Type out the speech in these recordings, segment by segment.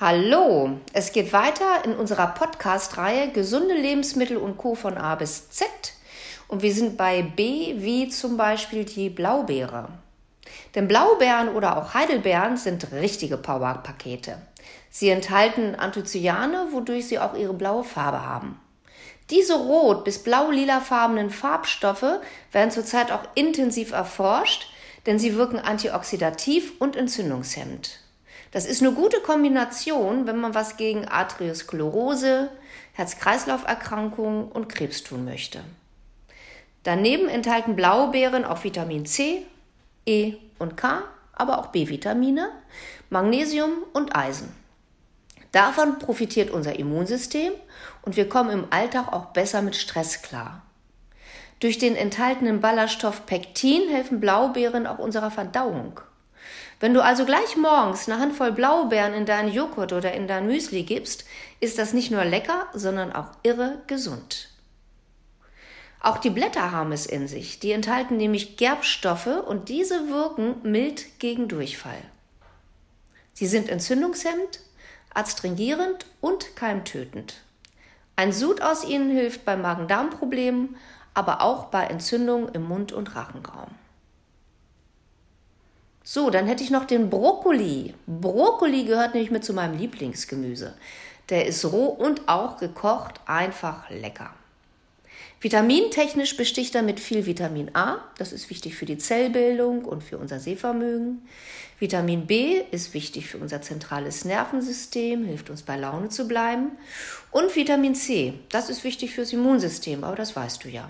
Hallo, es geht weiter in unserer Podcast-Reihe Gesunde Lebensmittel und Co. von A bis Z. Und wir sind bei B wie zum Beispiel die Blaubeere. Denn Blaubeeren oder auch Heidelbeeren sind richtige Powerpakete. Sie enthalten Anthocyane, wodurch sie auch ihre blaue Farbe haben. Diese rot- bis blau-lilafarbenen Farbstoffe werden zurzeit auch intensiv erforscht, denn sie wirken antioxidativ und entzündungshemmend. Das ist eine gute Kombination, wenn man was gegen Arteriosklerose, Herz-Kreislauf-Erkrankungen und Krebs tun möchte. Daneben enthalten Blaubeeren auch Vitamin C, E und K, aber auch B-Vitamine, Magnesium und Eisen. Davon profitiert unser Immunsystem und wir kommen im Alltag auch besser mit Stress klar. Durch den enthaltenen Ballaststoff Pektin helfen Blaubeeren auch unserer Verdauung. Wenn du also gleich morgens eine Handvoll Blaubeeren in deinen Joghurt oder in dein Müsli gibst, ist das nicht nur lecker, sondern auch irre gesund. Auch die Blätter haben es in sich. Die enthalten nämlich Gerbstoffe und diese wirken mild gegen Durchfall. Sie sind entzündungshemmend, adstringierend und keimtötend. Ein Sud aus ihnen hilft bei Magen-Darm-Problemen, aber auch bei Entzündungen im Mund- und Rachenraum. So, dann hätte ich noch den Brokkoli. Brokkoli gehört nämlich mit zu meinem Lieblingsgemüse. Der ist roh und auch gekocht einfach lecker. Vitamintechnisch besticht er mit viel Vitamin A, das ist wichtig für die Zellbildung und für unser Sehvermögen. Vitamin B ist wichtig für unser zentrales Nervensystem, hilft uns bei Laune zu bleiben. Und Vitamin C, das ist wichtig fürs Immunsystem, aber das weißt du ja.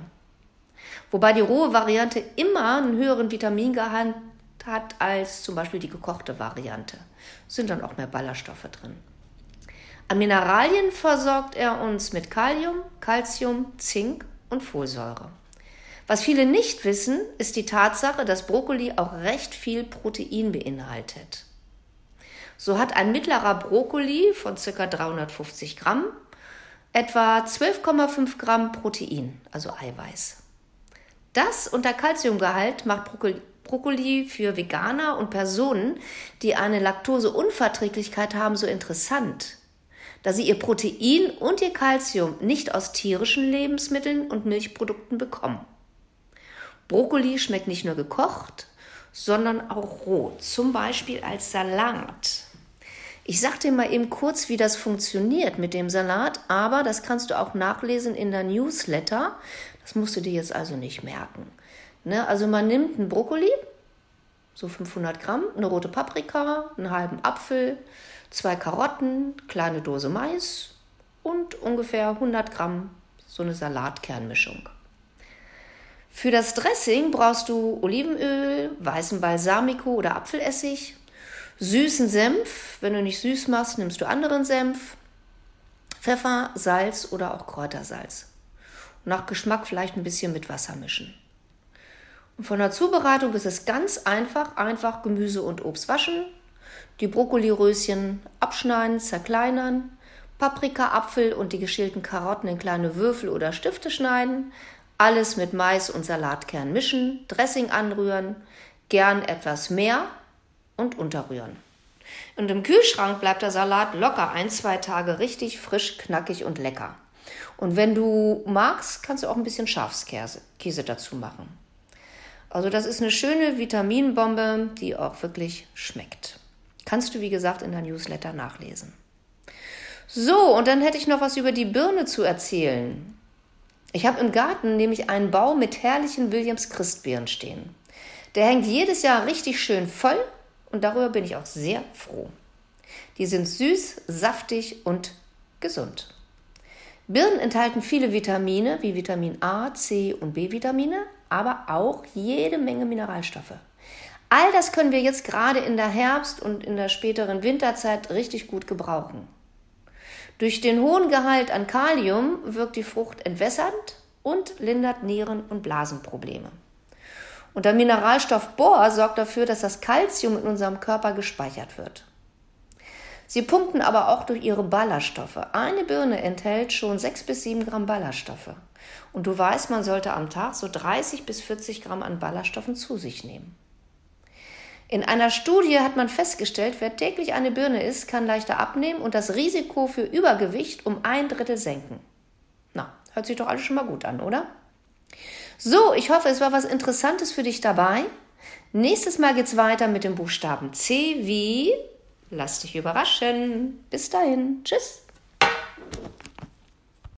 Wobei die rohe Variante immer einen höheren Vitamingehalt hat als zum Beispiel die gekochte Variante. Sind dann auch mehr Ballaststoffe drin. An Mineralien versorgt er uns mit Kalium, Calcium, Zink und Folsäure. Was viele nicht wissen, ist die Tatsache, dass Brokkoli auch recht viel Protein beinhaltet. So hat ein mittlerer Brokkoli von ca. 350 Gramm etwa 12,5 Gramm Protein, also Eiweiß. Das und der Kalziumgehalt macht Brokkoli Brokkoli für Veganer und Personen, die eine Laktoseunverträglichkeit haben, so interessant, da sie ihr Protein und ihr Kalzium nicht aus tierischen Lebensmitteln und Milchprodukten bekommen. Brokkoli schmeckt nicht nur gekocht, sondern auch roh, zum Beispiel als Salat. Ich sag dir mal eben kurz, wie das funktioniert mit dem Salat, aber das kannst du auch nachlesen in der Newsletter. Das musst du dir jetzt also nicht merken. Ne? Also man nimmt einen Brokkoli, so 500 Gramm, eine rote Paprika, einen halben Apfel, zwei Karotten, kleine Dose Mais und ungefähr 100 Gramm so eine Salatkernmischung. Für das Dressing brauchst du Olivenöl, weißen Balsamico oder Apfelessig, süßen Senf. Wenn du nicht süß machst, nimmst du anderen Senf, Pfeffer, Salz oder auch Kräutersalz. Nach Geschmack vielleicht ein bisschen mit Wasser mischen. Von der Zubereitung ist es ganz einfach, einfach Gemüse und Obst waschen, die Brokkoliröschen abschneiden, zerkleinern, Paprika, Apfel und die geschälten Karotten in kleine Würfel oder Stifte schneiden, alles mit Mais und Salatkern mischen, Dressing anrühren, gern etwas mehr und unterrühren. Und im Kühlschrank bleibt der Salat locker ein, zwei Tage richtig frisch, knackig und lecker. Und wenn du magst, kannst du auch ein bisschen Schafskäse Käse dazu machen. Also das ist eine schöne Vitaminbombe, die auch wirklich schmeckt. Kannst du, wie gesagt, in der Newsletter nachlesen. So, und dann hätte ich noch was über die Birne zu erzählen. Ich habe im Garten nämlich einen Baum mit herrlichen Williams Christbeeren stehen. Der hängt jedes Jahr richtig schön voll und darüber bin ich auch sehr froh. Die sind süß, saftig und gesund. Birnen enthalten viele Vitamine wie Vitamin A, C und B-Vitamine, aber auch jede Menge Mineralstoffe. All das können wir jetzt gerade in der Herbst- und in der späteren Winterzeit richtig gut gebrauchen. Durch den hohen Gehalt an Kalium wirkt die Frucht entwässernd und lindert Nieren- und Blasenprobleme. Und der Mineralstoff Bohr sorgt dafür, dass das Kalzium in unserem Körper gespeichert wird. Sie punkten aber auch durch ihre Ballaststoffe. Eine Birne enthält schon 6 bis 7 Gramm Ballaststoffe. Und du weißt, man sollte am Tag so 30 bis 40 Gramm an Ballaststoffen zu sich nehmen. In einer Studie hat man festgestellt, wer täglich eine Birne isst, kann leichter abnehmen und das Risiko für Übergewicht um ein Drittel senken. Na, hört sich doch alles schon mal gut an, oder? So, ich hoffe, es war was Interessantes für dich dabei. Nächstes Mal geht's weiter mit dem Buchstaben C wie Lass dich überraschen. Bis dahin. Tschüss.